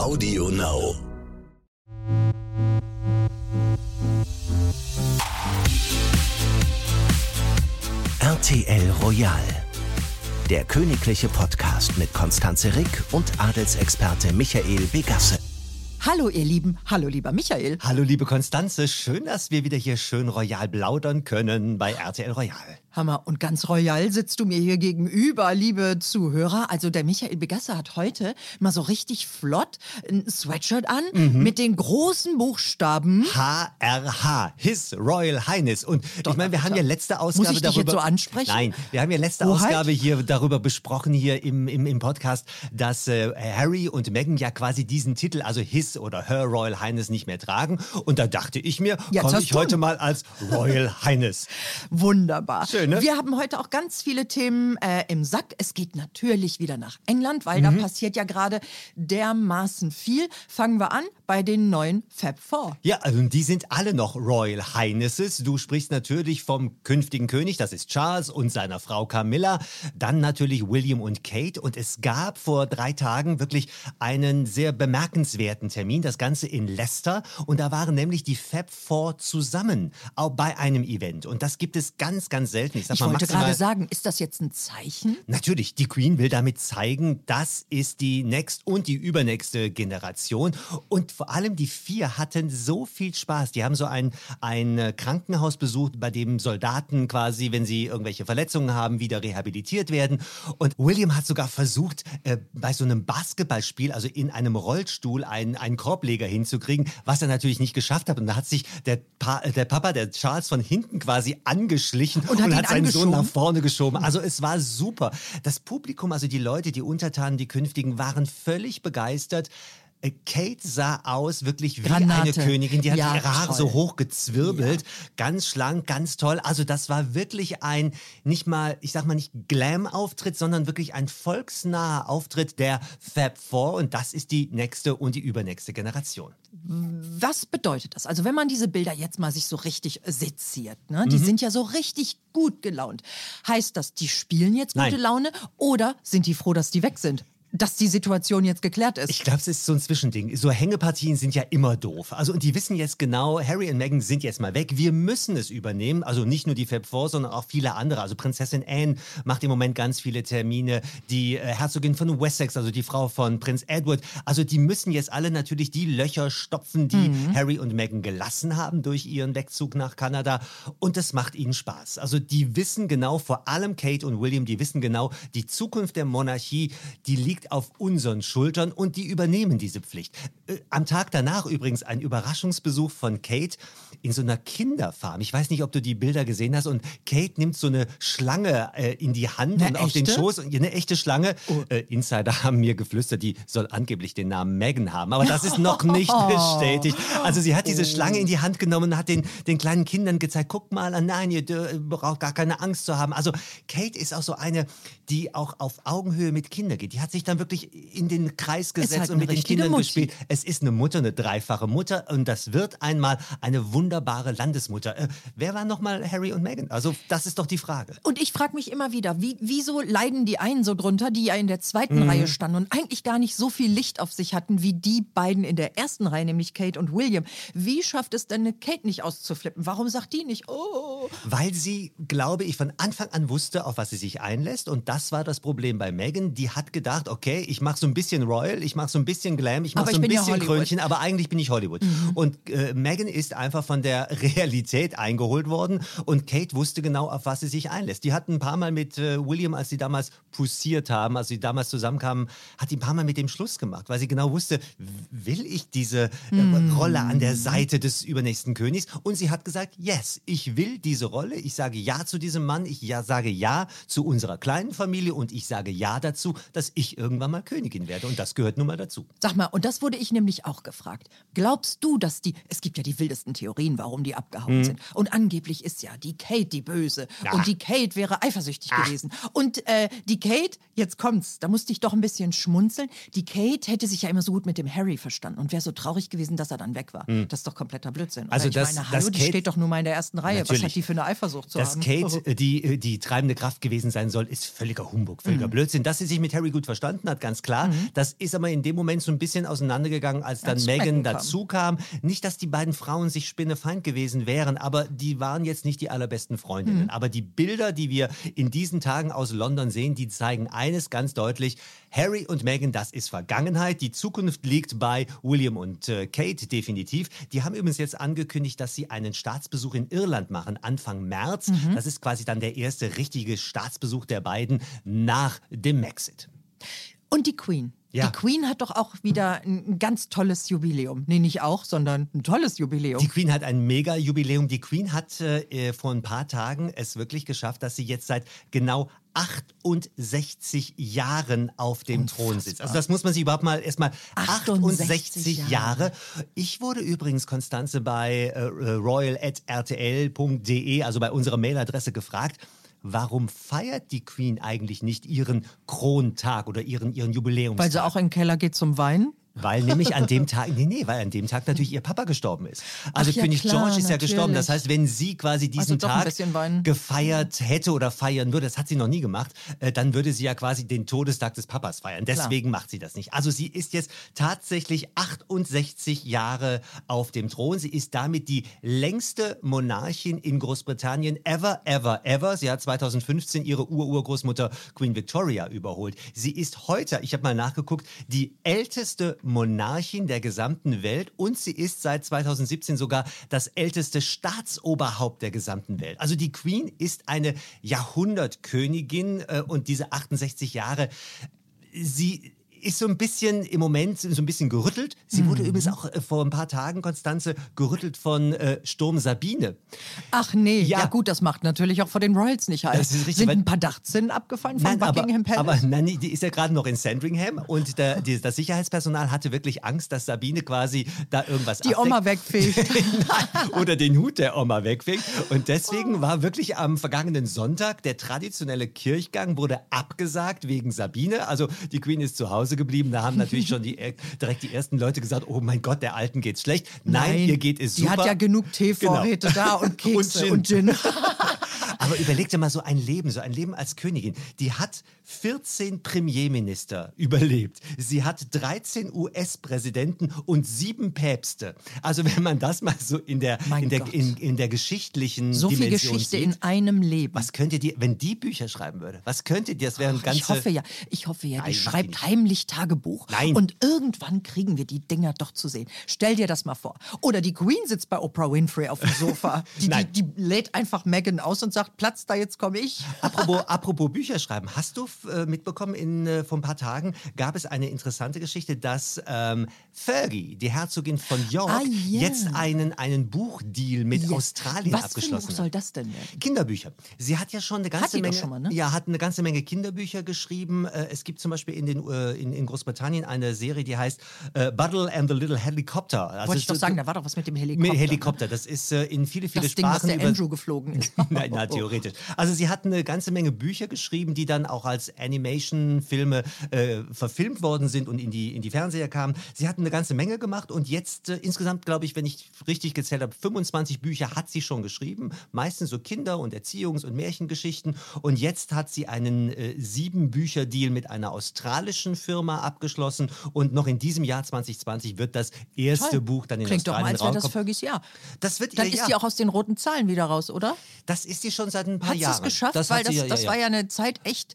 Audio Now. RTL Royal. Der königliche Podcast mit Konstanze Rick und Adelsexperte Michael Begasse. Hallo ihr Lieben, hallo lieber Michael. Hallo liebe Konstanze, schön, dass wir wieder hier schön royal plaudern können bei RTL Royal. Hammer, und ganz royal sitzt du mir hier gegenüber, liebe Zuhörer. Also der Michael Begasse hat heute mal so richtig flott ein Sweatshirt an Mhm. mit den großen Buchstaben. HRH, His Royal Highness. Und ich meine, wir haben ja letzte Ausgabe Muss ich dich darüber. jetzt so ansprechen? Nein, wir haben ja letzte Hoheit? Ausgabe hier darüber besprochen, hier im, im, im Podcast, dass äh, Harry und Meghan ja quasi diesen Titel, also His oder Her Royal Highness, nicht mehr tragen. Und da dachte ich mir, komme ich heute mal als Royal Highness. Wunderbar. Schön, ne? Wir haben heute auch ganz viele Themen äh, im Sack. Es geht natürlich wieder nach England, weil Mhm. da passiert ja gerade dermaßen viel. Fangen wir an bei den neuen Fab Four. Ja, also die sind alle noch Royal Highnesses. Du sprichst natürlich vom künftigen König, das ist Charles und seiner Frau Camilla. Dann natürlich William und Kate. Und es gab vor drei Tagen wirklich einen sehr bemerkenswerten Termin, das Ganze in Leicester. Und da waren nämlich die Fab Four zusammen, auch bei einem Event. Und das gibt es ganz, ganz selten. Ich, sag Ich mal, wollte gerade sagen, ist das jetzt ein Zeichen? Natürlich, die Queen will damit zeigen, das ist die next und die übernächste Generation. Und vor allem die vier hatten so viel Spaß. Die haben so ein, ein äh, Krankenhaus besucht, bei dem Soldaten quasi, wenn sie irgendwelche Verletzungen haben, wieder rehabilitiert werden. Und William hat sogar versucht, äh, bei so einem Basketballspiel, also in einem Rollstuhl, einen, einen Korbleger hinzukriegen, was er natürlich nicht geschafft hat. Und da hat sich der, pa äh, der Papa, der Charles, von hinten quasi angeschlichen Und hat ihn seinen Sohn nach vorne geschoben. Also es war super. Das Publikum, also die Leute, die Untertanen, die Künftigen, waren völlig begeistert. Kate sah aus wirklich wie Granate. eine Königin. Die hat Ja, ihre Haare toll. so hoch gezwirbelt. Ganz schlank, ganz toll. Also das war wirklich ein, nicht mal, ich sag mal nicht Glam-Auftritt, sondern wirklich ein volksnaher Auftritt der Fab Four. Und das ist die nächste und die übernächste Generation. Was bedeutet das? Also wenn man diese Bilder jetzt mal sich so richtig seziert, ne? Mhm. die sind ja so richtig gut gelaunt. Heißt das, die spielen jetzt gute Nein. Laune oder sind die froh, dass die weg sind? Dass die Situation jetzt geklärt ist? Ich glaube, es ist so ein Zwischending. So Hängepartien sind ja immer doof. Also und die wissen jetzt genau, Harry und Meghan sind jetzt mal weg. Wir müssen es übernehmen. Also nicht nur die Fab Four, sondern auch viele andere. Also Prinzessin Anne macht im Moment ganz viele Termine. Die äh, Herzogin von Wessex, also die Frau von Prinz Edward. Also die müssen jetzt alle natürlich die Löcher stopfen, die Harry und Meghan gelassen haben durch ihren Wegzug nach Kanada. Und das macht ihnen Spaß. Also die wissen genau, vor allem Kate und William, die wissen genau, die Zukunft der Monarchie, die liegt auf unseren Schultern und die übernehmen diese Pflicht. Äh, Am Tag danach übrigens ein Überraschungsbesuch von Kate in so einer Kinderfarm. Ich weiß nicht, ob du die Bilder gesehen hast. Und Kate nimmt so eine Schlange äh, in die Hand Eine und auf den echte? Schoß. Und eine echte Schlange. Äh, Insider haben mir geflüstert, die soll angeblich den Namen Megan haben. Aber das ist noch nicht bestätigt. Also sie hat diese Schlange in die Hand genommen und hat den, den kleinen Kindern gezeigt, guck mal, ah, nein, ihr braucht gar keine Angst zu haben. Also Kate ist auch so eine, die auch auf Augenhöhe mit Kindern geht. Die hat sich dann wirklich in den Kreis gesetzt halt und mit den Kindern Mutti. gespielt. Es ist eine Mutter, eine dreifache Mutter und das wird einmal eine wunderbare Landesmutter. Äh, wer war nochmal Harry und Meghan? Also das ist doch die Frage. Und ich frage mich immer wieder, wie, wieso leiden die einen so drunter, die ja in der zweiten Mhm. Reihe standen und eigentlich gar nicht so viel Licht auf sich hatten wie die beiden in der ersten Reihe, nämlich Kate und William. Wie schafft es denn eine Kate nicht auszuflippen? Warum sagt die nicht, oh, Weil sie, glaube ich, von Anfang an wusste, auf was sie sich einlässt. Und das war das Problem bei Meghan. Die hat gedacht, okay, ich mache so ein bisschen Royal, ich mache so ein bisschen Glam, ich mache so ein ja bisschen Hollywood. Krönchen, aber eigentlich bin ich Hollywood. Und äh, Meghan ist einfach von der Realität eingeholt worden. Und Kate wusste genau, auf was sie sich einlässt. Die hat ein paar Mal mit äh, William, als sie damals poussiert haben, als sie damals zusammenkamen, hat die ein paar Mal mit dem Schluss gemacht, weil sie genau wusste, will ich diese äh, Rolle an der Seite des übernächsten Königs? Und sie hat gesagt, yes, ich will diese Rolle. Ich sage ja zu diesem Mann. Ich ja, sage ja zu unserer kleinen Familie und ich sage ja dazu, dass ich irgendwann mal Königin werde. Und das gehört nun mal dazu. Sag mal, und das wurde ich nämlich auch gefragt. Glaubst du, dass die, es gibt ja die wildesten Theorien, warum die abgehauen sind. Und angeblich ist ja die Kate die Böse. Ja. Und die Kate wäre eifersüchtig gewesen. Und äh, die Kate, jetzt kommt's, da musste ich doch ein bisschen schmunzeln. Die Kate hätte sich ja immer so gut mit dem Harry verstanden und wäre so traurig gewesen, dass er dann weg war. Das ist doch kompletter Blödsinn. oder? Also ich das- meine, das hallo, die Kate- steht doch nur mal in der ersten Reihe. Was Natürlich. hat die für eine Eifersucht zu Dass haben? Kate äh, die, äh, die treibende Kraft gewesen sein soll, ist völliger Humbug, völliger Mhm. Blödsinn. Dass sie sich mit Harry gut verstanden überstanden hat, ganz klar. Mhm. Das ist aber in dem Moment so ein bisschen auseinandergegangen, als dann als Megan dazu kam. Nicht, dass die beiden Frauen sich spinnefeind gewesen wären, aber die waren jetzt nicht die allerbesten Freundinnen. Mhm. Aber die Bilder, die wir in diesen Tagen aus London sehen, die zeigen eines ganz deutlich. Harry und Meghan, das ist Vergangenheit. Die Zukunft liegt bei William und äh, Kate definitiv. Die haben übrigens jetzt angekündigt, dass sie einen Staatsbesuch in Irland machen, Anfang März. Mhm. Das ist quasi dann der erste richtige Staatsbesuch der beiden nach dem Maxit. Und die Queen. Ja. Die Queen hat doch auch wieder ein ganz tolles Jubiläum. Nee, nicht auch, sondern ein tolles Jubiläum. Die Queen hat ein Mega-Jubiläum. Die Queen hat äh, vor ein paar Tagen es wirklich geschafft, dass sie jetzt seit genau 68 Jahren auf dem Unfassbar. Thron sitzt. Also das muss man sich überhaupt mal erstmal 68, 68 Jahre. Jahre. Ich wurde übrigens Konstanze bei äh, royal@rtl.de, also bei unserer Mailadresse gefragt, warum feiert die Queen eigentlich nicht ihren Krontag oder ihren, ihren Jubiläumstag? Weil sie auch in den Keller geht zum Weinen? Weil nämlich an dem Tag, nee, nee, weil an dem Tag natürlich ihr Papa gestorben ist. Also ja, König klar, George ist ja gestorben. Das heißt, wenn sie quasi diesen also Tag gefeiert hätte oder feiern würde, das hat sie noch nie gemacht, äh, dann würde sie ja quasi den Todestag des Papas feiern. Deswegen klar. macht sie das nicht. Also sie ist jetzt tatsächlich 68 Jahre auf dem Thron. Sie ist damit die längste Monarchin in Großbritannien ever, ever, ever. Sie hat 2015 ihre Ururgroßmutter Queen Victoria überholt. Sie ist heute, ich habe mal nachgeguckt, die älteste Monarchin der gesamten Welt und sie ist seit 2017 sogar das älteste Staatsoberhaupt der gesamten Welt. Also die Queen ist eine Jahrhundertkönigin äh, und diese 68 Jahre, sie ist so ein bisschen im Moment so ein bisschen gerüttelt. Sie mhm. wurde übrigens auch äh, vor ein paar Tagen, Konstanze, gerüttelt von äh, Sturm Sabine. Ach nee, ja. ja. gut, das macht natürlich auch vor den Royals nicht halt. Das ist richtig, Sind ein paar Dachzinnen abgefallen von nein, Buckingham aber, Palace? Aber nein, die ist ja gerade noch in Sandringham und der, die, das Sicherheitspersonal hatte wirklich Angst, dass Sabine quasi da irgendwas Die Oma wegfegt. Oder den Hut der Oma wegfegt. Und deswegen war wirklich am vergangenen Sonntag der traditionelle Kirchgang wurde abgesagt wegen Sabine. Also die Queen ist zu Hause Hause geblieben. Da haben natürlich schon die, äh, direkt die ersten Leute gesagt, oh mein Gott, der Alten geht's schlecht. Nein, Nein ihr geht es super. Die hat ja genug Teevorräte genau. da und Kekse und Gin. Und Gin. Aber überleg dir mal so ein Leben, so ein Leben als Königin. Die hat 14 Premierminister überlebt. Sie hat 13 US-Präsidenten und sieben Päpste. Also wenn man das mal so in der, in der, in, in, der geschichtlichen so Dimension viel Geschichte sieht, in einem Leben. Was könnte die, wenn die Bücher schreiben würde, was könnte die, das wären ganze... Ich hoffe ja, ich hoffe ja, die Nein, schreibt heimlich Tagebuch. Nein. Und irgendwann kriegen wir die Dinger doch zu sehen. Stell dir das mal vor. Oder die Queen sitzt bei Oprah Winfrey auf dem Sofa. Die, die, die lädt einfach Megan aus und sagt, Platz da, jetzt komme ich. Apropos, apropos Bücher schreiben. Hast du äh, mitbekommen, in, äh, vor ein paar Tagen gab es eine interessante Geschichte, dass ähm, Fergie, die Herzogin von York, ah, yeah. jetzt einen, einen Buchdeal mit yes. Australien Was abgeschlossen hat. Was soll das denn werden? Kinderbücher. Sie hat ja schon eine ganze hat Menge, mal, ne? ja, hat eine ganze Menge Kinderbücher geschrieben. Äh, es gibt zum Beispiel in, den, in, in Großbritannien eine Serie, die heißt äh, Buttle and the Little Helicopter. Also Wollte ich doch sagen, da war doch was mit dem Helikopter. Mit Helikopter. Das ist in viele, viele das Sprachen. Ding, was der Andrew geflogen ist. Nein, na, theoretisch. Also sie hat eine ganze Menge Bücher geschrieben, die dann auch als Animation-Filme äh, verfilmt worden sind und in die, in die Fernseher kamen. Sie hat eine ganze Menge gemacht und jetzt äh, insgesamt, glaube ich, wenn ich richtig gezählt habe, 25 Bücher hat sie schon geschrieben. Meistens so Kinder- und Erziehungs- und Märchengeschichten. Und jetzt hat sie einen äh, sieben Bücher-Deal mit einer australischen Firma abgeschlossen und noch in diesem Jahr 2020 wird das erste Toll. Buch dann in Klingt Australien doch mal, als wäre das Fergies Jahr. Das wird dann ihr ist Jahr. die auch aus den roten Zahlen wieder raus, oder? Das ist sie schon seit ein paar hat Jahren. Hat es geschafft? Das Weil das, ja, das ja, war ja eine Zeit echt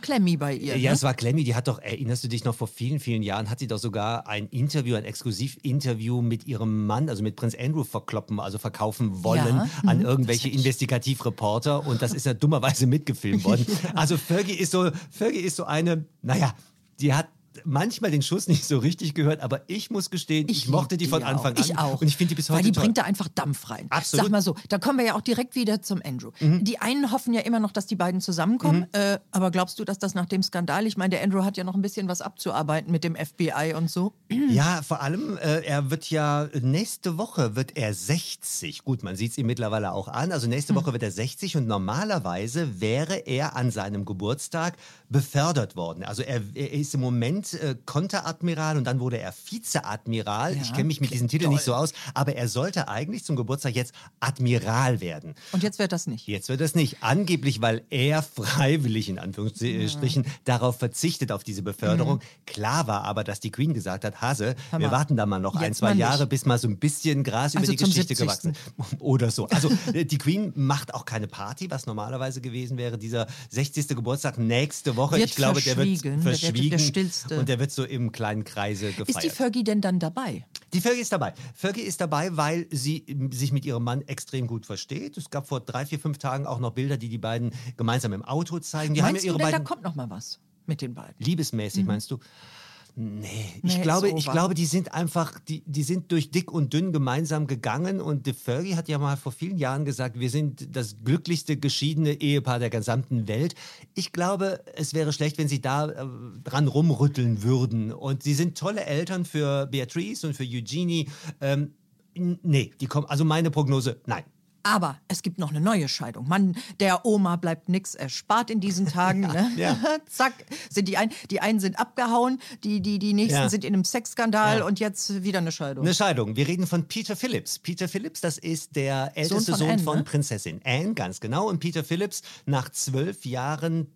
klemmi bei ihr. Ja, ne? es war klemmi. Die hat doch, erinnerst du dich noch, vor vielen, vielen Jahren hat sie doch sogar ein Interview, ein Exklusivinterview mit ihrem Mann, also mit Prinz Andrew verkloppen, also verkaufen wollen an mhm. irgendwelche Investigativreporter und das ist ja dummerweise mitgefilmt worden. Also Fergie ist so, Fergie ist so eine, naja, die hat manchmal den Schuss nicht so richtig gehört, aber ich muss gestehen, ich, ich mochte die von Anfang auch. an. Ich auch. Und ich finde die bis heute Weil die toll. bringt da einfach Dampf rein. Absolut. Sag mal so, da kommen wir ja auch direkt wieder zum Andrew. Mhm. Die einen hoffen ja immer noch, dass die beiden zusammenkommen. Mhm. Äh, aber glaubst du, dass das nach dem Skandal, ich meine, der Andrew hat ja noch ein bisschen was abzuarbeiten mit dem FBI und so. Ja, vor allem, äh, er wird ja, nächste Woche wird er 60. Gut, man sieht es ihm mittlerweile auch an. Also nächste mhm. Woche wird er 60 und normalerweise wäre er an seinem Geburtstag befördert worden. Also er, er ist im Moment Äh, Konteradmiral und dann wurde er Vizeadmiral. Ja, ich kenne mich mit diesem Titel nicht so aus, aber er sollte eigentlich zum Geburtstag jetzt Admiral werden. Und jetzt wird das nicht. Jetzt wird das nicht. Angeblich, weil er freiwillig in Anführungsstrichen ja. darauf verzichtet, auf diese Beförderung. Mhm. Klar war aber, dass die Queen gesagt hat, Hase, wir warten da mal noch jetzt ein, zwei Jahre, bis mal so ein bisschen Gras also über die Geschichte 70. gewachsen ist. Oder so. Also äh, die Queen macht auch keine Party, was normalerweise gewesen wäre. Dieser 60. Geburtstag nächste Woche. Wird ich glaube, der wird verschwiegen. Der, stillste. Und der wird so im kleinen Kreise gefeiert. Ist die Fergie denn dann dabei? Die Fergie ist dabei. Fergie ist dabei, weil sie sich mit ihrem Mann extrem gut versteht. Es gab vor drei, vier, fünf Tagen auch noch Bilder, die die beiden gemeinsam im Auto zeigen. Die Meinst haben ja ihre du denn, beiden da kommt noch mal was mit den beiden? Liebesmäßig, mhm. meinst du? Nee, ich, glaube, ich glaube, die sind einfach, die, die sind durch dick und dünn gemeinsam gegangen und De Fergie hat ja mal vor vielen Jahren gesagt, wir sind das glücklichste geschiedene Ehepaar der gesamten Welt. Ich glaube, es wäre schlecht, wenn sie da äh, dran rumrütteln würden. Und sie sind tolle Eltern für Beatrice und für Eugenie. Ähm, nee, die kommen, also meine Prognose, nein. Aber es gibt noch eine neue Scheidung. Mann, der Oma bleibt nichts erspart in diesen Tagen. ja, ne? ja. Zack, sind die einen, die einen sind abgehauen, die, die, die nächsten ja. sind in einem Sexskandal und jetzt wieder eine Scheidung. Eine Scheidung. Wir reden von Peter Phillips. Peter Phillips, das ist der älteste Sohn von, Sohn Anne, von ne? Prinzessin Anne, ganz genau. Und Peter Phillips nach zwölf Jahren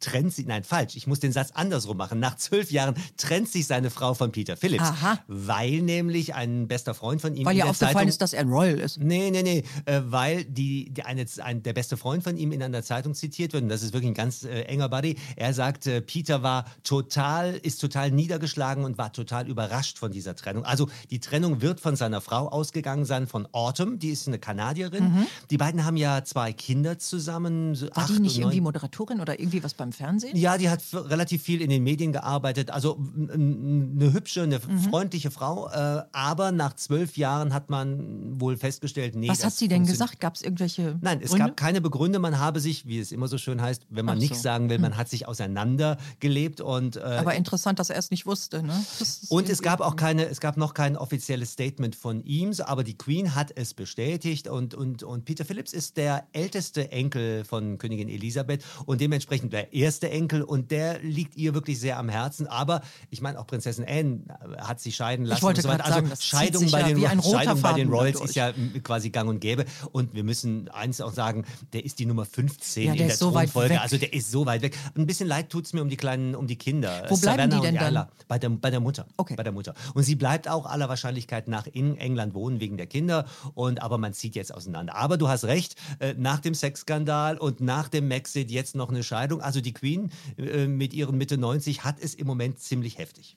trennt sie, nein, falsch, ich muss den Satz andersrum machen. Nach zwölf Jahren trennt sich seine Frau von Peter Phillips. Aha. Weil nämlich ein bester Freund von ihm. Weil ja aufgefallen Zeitung, ist, dass er Royal ist. Nee, nee, nee. Äh, weil die, die eine, ein, der beste Freund von ihm in einer Zeitung zitiert wird, und das ist wirklich ein ganz äh, enger Buddy. Er sagt, äh, Peter war total, ist total niedergeschlagen und war total überrascht von dieser Trennung. Also die Trennung wird von seiner Frau ausgegangen sein, von Autumn, die ist eine Kanadierin. Mhm. Die beiden haben ja zwei Kinder zusammen. So war die nicht irgendwie Moderatorin oder irgendwie was beim beim Fernsehen? Ja, die hat relativ viel in den Medien gearbeitet. Also eine hübsche, eine mhm. freundliche Frau. Äh, aber nach zwölf Jahren hat man wohl festgestellt, nee. Was hat sie denn gesagt? Gab es irgendwelche. Nein, es Gründe? gab keine Begründe. Man habe sich, wie es immer so schön heißt, wenn man so. nichts sagen will, man hm. hat sich auseinandergelebt. Und, äh, aber interessant, dass er es nicht wusste. Ne? Und es gab auch keine, es gab noch kein offizielles Statement von ihm, aber die Queen hat es bestätigt. Und, und, und Peter Phillips ist der älteste Enkel von Königin Elisabeth und dementsprechend der erste Enkel und der liegt ihr wirklich sehr am Herzen. Aber ich meine, auch Prinzessin Anne hat sich scheiden lassen. Ich wollte so Also sagen, Scheidung, bei, ja den, Scheidung bei den Royals ist ja quasi gang und gäbe. Und wir müssen eins auch sagen, der ist die Nummer 15 ja, in der so Thronfolge. Also der ist so weit weg. Ein bisschen leid tut es mir um die kleinen, um die Kinder. Wo bleiben Savannah die denn dann? Bei der, bei der Mutter. Okay. Bei der Mutter. Und sie bleibt auch aller Wahrscheinlichkeit nach in England wohnen wegen der Kinder. Und aber man zieht jetzt auseinander. Aber du hast recht, äh, nach dem Sexskandal und nach dem Maxit jetzt noch eine Scheidung. Also die Queen äh, mit ihren Mitte 90 hat es im Moment ziemlich heftig.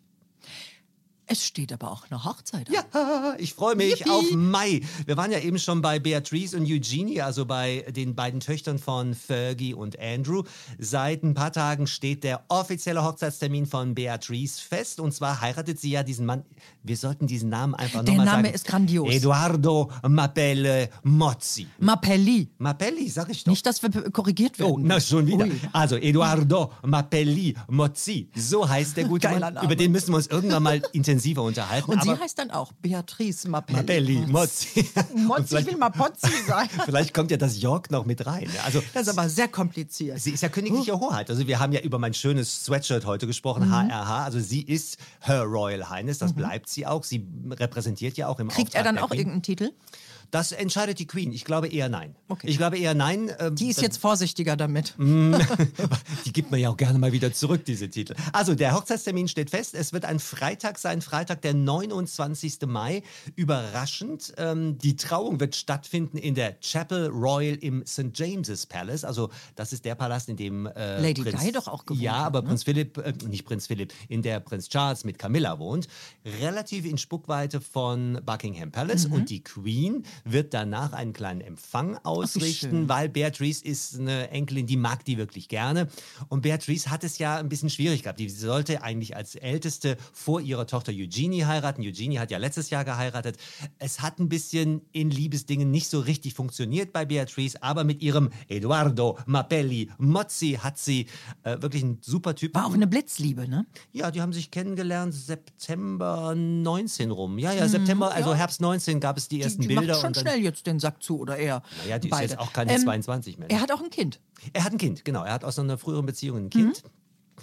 Es steht aber auch eine Hochzeit an. Ja, ich freue mich Yippie. auf Mai. Wir waren ja eben schon bei Beatrice und Eugenie, also bei den beiden Töchtern von Fergie und Andrew. Seit ein paar Tagen steht der offizielle Hochzeitstermin von Beatrice fest. Und zwar heiratet sie ja diesen Mann. Wir sollten diesen Namen einfach nochmal sagen. Der Name ist grandios. Eduardo Mapelle Mozzi. Mapelli. Mapelli, sag ich doch. Nicht, dass wir korrigiert werden. Oh, na schon wieder. Ui. Also Eduardo Mapelli Mozzi. So heißt der gute Mann. Über den müssen wir uns irgendwann mal intensiv intensiver unterhalten. Und sie heißt dann auch Beatrice Mapelli. Mapelli, Mozzi. Mozzi, ich will Mapozzi sein. vielleicht kommt ja das York noch mit rein. Also, das ist aber sehr kompliziert. Sie ist ja königliche Hoheit. Also wir haben ja über mein schönes Sweatshirt heute gesprochen, mhm. HRH. Also sie ist Her Royal Highness, das mhm. bleibt sie auch. Sie repräsentiert ja auch im Kriegt Auftrag er dann auch irgendeinen Titel? Das entscheidet die Queen. Ich glaube eher nein. Okay. Ich glaube eher nein. Äh, die ist jetzt vorsichtiger damit. die gibt man ja auch gerne mal wieder zurück, diese Titel. Also der Hochzeitstermin steht fest. Es wird ein Freitag sein, Freitag, der 29. Mai. Überraschend. Ähm, die Trauung wird stattfinden in der Chapel Royal im St. James's Palace. Also das ist der Palast, in dem äh, Lady Prinz, Di doch auch gewohnt Ja, aber ne? Prinz Philipp, äh, nicht Prinz Philipp, in der Prinz Charles mit Camilla wohnt. Relativ in Spuckweite von Buckingham Palace. Mhm. Und die Queen wird danach einen kleinen Empfang ausrichten, Ach, weil Beatrice ist eine Enkelin, die mag die wirklich gerne. Und Beatrice hat es ja ein bisschen schwierig gehabt. Die sollte eigentlich als Älteste vor ihrer Tochter Eugenie heiraten. Eugenie hat ja letztes Jahr geheiratet. Es hat ein bisschen in Liebesdingen nicht so richtig funktioniert bei Beatrice, aber mit ihrem Eduardo Mapelli Mozzi hat sie äh, wirklich einen super Typ. War auch eine Blitzliebe, ne? Ja, die haben sich kennengelernt September 19 rum. Ja, ja, September, also Herbst 19 gab es die ersten die, die Bilder. Macht schon schnell jetzt den Sack zu oder er. Naja, die beide. ist jetzt auch keine ähm, 22 mehr. Er hat auch ein Kind. Er hat ein Kind, genau. Er hat aus einer früheren Beziehung ein Kind. Mhm.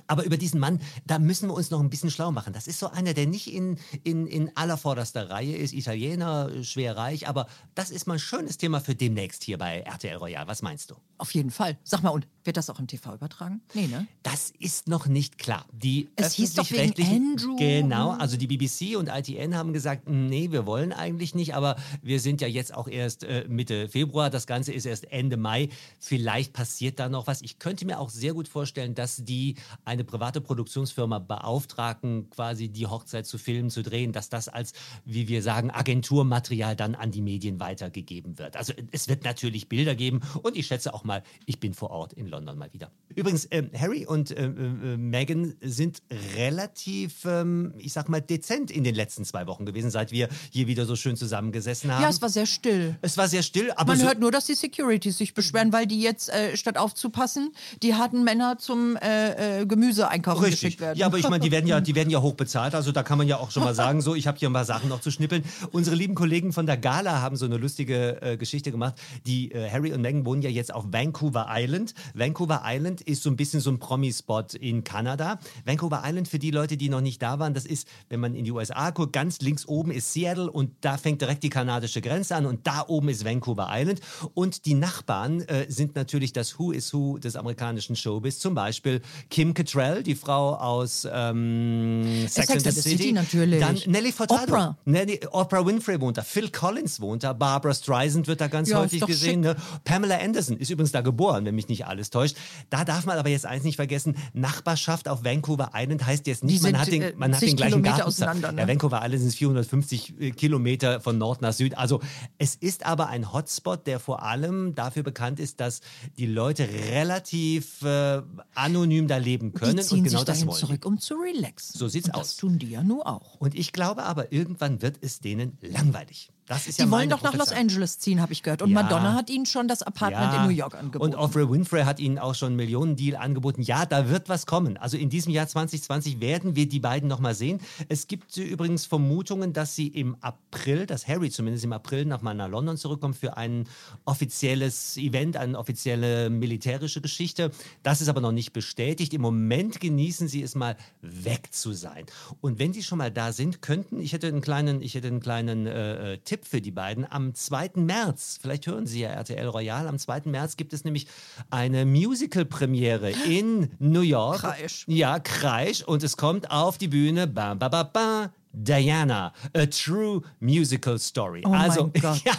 Aber über diesen Mann, da müssen wir uns noch ein bisschen schlau machen. Das ist so einer, der nicht in, in, in allervorderster Reihe ist, Italiener, schwer reich, aber das ist mal ein schönes Thema für demnächst hier bei RTL Royal. Was meinst du? Auf jeden Fall. Sag mal, und wird das auch im TV übertragen? Nee, ne? Das ist noch nicht klar. Die Es hieß doch wegen Andrew. Genau, also die BBC und ITN haben gesagt, nee, wir wollen eigentlich nicht, aber wir sind ja jetzt auch erst äh, Mitte Februar, das Ganze ist erst Ende Mai. Vielleicht passiert da noch was. Ich könnte mir auch sehr gut vorstellen, dass die eine private Produktionsfirma beauftragen, quasi die Hochzeit zu filmen, zu drehen, dass das als, wie wir sagen, Agenturmaterial dann an die Medien weitergegeben wird. Also es wird natürlich Bilder geben und ich schätze auch mal, ich bin vor Ort in London mal wieder. Übrigens, ähm, Harry und äh, äh, Meghan sind relativ, ähm, ich sag mal, dezent in den letzten zwei Wochen gewesen, seit wir hier wieder so schön zusammengesessen haben. Ja, es war sehr still. es war sehr still, aber Man so, hört nur, dass die Securities sich beschweren, weil die jetzt, äh, statt aufzupassen, die harten Männer zum äh, äh, Gemüse einkaufen Richtig. geschickt werden. Ja, aber ich meine, die werden ja, die werden ja hoch bezahlt. Also da kann man ja auch schon mal sagen, so, ich habe hier ein paar Sachen noch zu schnippeln. Unsere lieben Kollegen von der Gala haben so eine lustige äh, Geschichte gemacht. Die äh, Harry und Meghan wohnen ja jetzt auf Vancouver Island. Vancouver Island ist so ein bisschen so ein Promi-Spot in Kanada. Vancouver Island, für die Leute, die noch nicht da waren, das ist, wenn man in die USA guckt, ganz links oben ist Seattle und da fängt direkt die kanadische Grenze an und da oben ist Vancouver Island. Und die Nachbarn äh, sind natürlich das Who is Who des amerikanischen Showbiz. Zum Beispiel Kim Cattrall, die Frau aus ähm, Sex, and the City. natürlich. Dann Nelly Furtado. Oprah. Nelly, Oprah Winfrey wohnt da. Phil Collins wohnt da. Barbara Streisand wird da ganz Ja, häufig gesehen. Ne? Pamela Anderson ist übrigens da geboren, wenn mich nicht alles täuscht. Da darf man aber jetzt eins nicht vergessen. Nachbarschaft auf Vancouver Island heißt jetzt nicht, Die man hat den, äh, man hat den gleichen Kilometer Garten. auseinander, ne? Ja, Vancouver Island sind 450 äh, Kilometer von Nord nach Süd. Also es ist aber ein Hotspot, der vor allem dafür bekannt ist, dass die Leute relativ äh, anonym da leben können die ziehen und genau sich das dahin wollen. die. zurück, um zu relaxen. So sieht's Und aus. Das tun die ja nur auch. Und ich glaube aber, irgendwann wird es denen langweilig. Das ist Die ja wollen doch nach Los. Angeles ziehen, habe ich gehört. Und Ja. Madonna hat ihnen schon das Apartment in New York angeboten. Und Oprah Winfrey hat ihnen auch schon einen Millionendeal angeboten. Ja, da wird was kommen. Also in diesem Jahr 2020 werden wir die beiden nochmal sehen. Es gibt übrigens Vermutungen, dass sie im April, dass Harry zumindest im April nochmal nach London zurückkommt für ein offizielles Event, eine offizielle militärische Geschichte. Das ist aber noch nicht bestätigt. Im Moment genießen sie es mal weg zu sein. Und wenn sie schon mal da sind, könnten, ich hätte einen kleinen, ich hätte einen kleinen äh, äh, Tipp für die beiden. Am 2. März, vielleicht hören Sie ja RTL Royal, am 2. März gibt es nämlich eine Musical-Premiere in New York. Kreisch. Ja, Kreisch. Und es kommt auf die Bühne, bam, bam, bam, bam, Diana, a true musical story. Oh mein also, Gott. ja,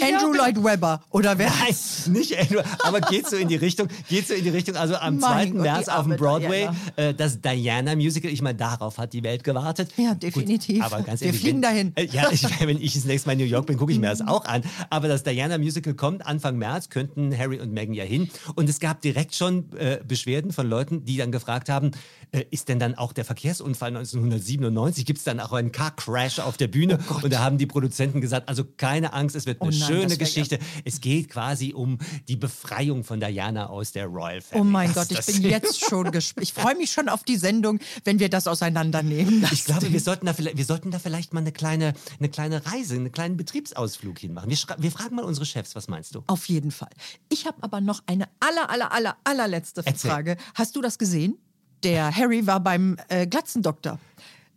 Andrew ja- Lloyd Webber, oder wer? Nein, nicht Andrew, aber geht so in die Richtung, geht so in die Richtung, also am Mein 2. Gott, März die auf dem Broadway, Diana. äh, das Diana-Musical, ich meine, darauf hat die Welt gewartet. Ja, definitiv. aber ganz Wir ehrlich, fliegen wenn, dahin. Äh, ja, ich, wenn ich das nächste Mal in New York bin, gucke ich mir das auch an. Aber das Diana-Musical kommt Anfang März, könnten Harry und Meghan ja hin. Und es gab direkt schon äh, Beschwerden von Leuten, die dann gefragt haben, äh, ist denn dann auch der Verkehrsunfall 1997, gibt es dann auch einen Car-Crash auf der Bühne? und da haben die Produzenten gesagt, also keine Angst, es wird eine Oh nein, schöne Geschichte. Es geht quasi um die Befreiung von Diana aus der Royal Family. Oh mein Das- Gott, ich bin jetzt schon gespannt. Ich freue mich schon auf die Sendung, wenn wir das auseinandernehmen. Das Ich glaube, wir sollten, da vielleicht, wir sollten da vielleicht mal eine kleine, eine kleine Reise, einen kleinen Betriebsausflug hinmachen. Wir, wir fragen mal unsere Chefs, was meinst du? Auf jeden Fall. Ich habe aber noch eine aller, aller, aller, allerletzte Erzähl. Frage. Hast du das gesehen? Der Harry war beim äh, Glatzendoktor.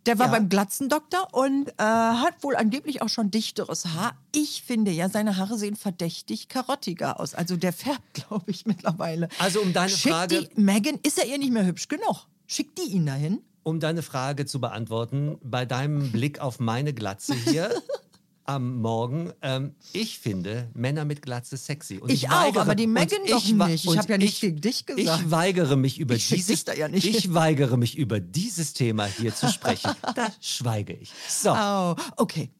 Der war Ja. beim Glatzendoktor und äh, hat wohl angeblich auch schon dichteres Haar. Ich finde ja, seine Haare sehen verdächtig karottiger aus. Also der färbt, glaube ich, mittlerweile. Also um deine Schickt Frage- Die, Megan, ist er ihr nicht mehr hübsch genug? Schickt die ihn dahin? Um deine Frage zu beantworten, bei deinem Blick auf meine Glatze hier am Morgen, ähm, ich finde Männer mit Glatze sexy. Und Ich auch, aber die Megan doch nicht. Ich und hab ja nicht gegen dich gesagt. Ich weigere mich über Ich dieses, dich da ja nicht ich weigere mich über dieses Thema hier zu sprechen. da schweige ich. So, Oh, okay.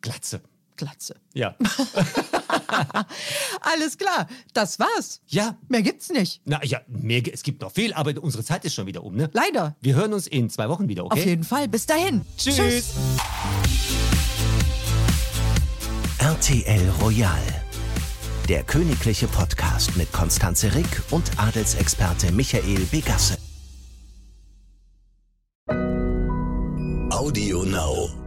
Glatze. Glatze. Ja. Alles klar, das war's. Ja. Mehr gibt's nicht. Na ja, mehr, es gibt noch viel, aber unsere Zeit ist schon wieder um, ne? Leider. Wir hören uns in zwei Wochen wieder, okay? Auf jeden Fall. Bis dahin. Tschüss. RTL Royal. Der königliche Podcast mit Konstanze Rick und Adelsexperte Michael Begasse. Audio Now.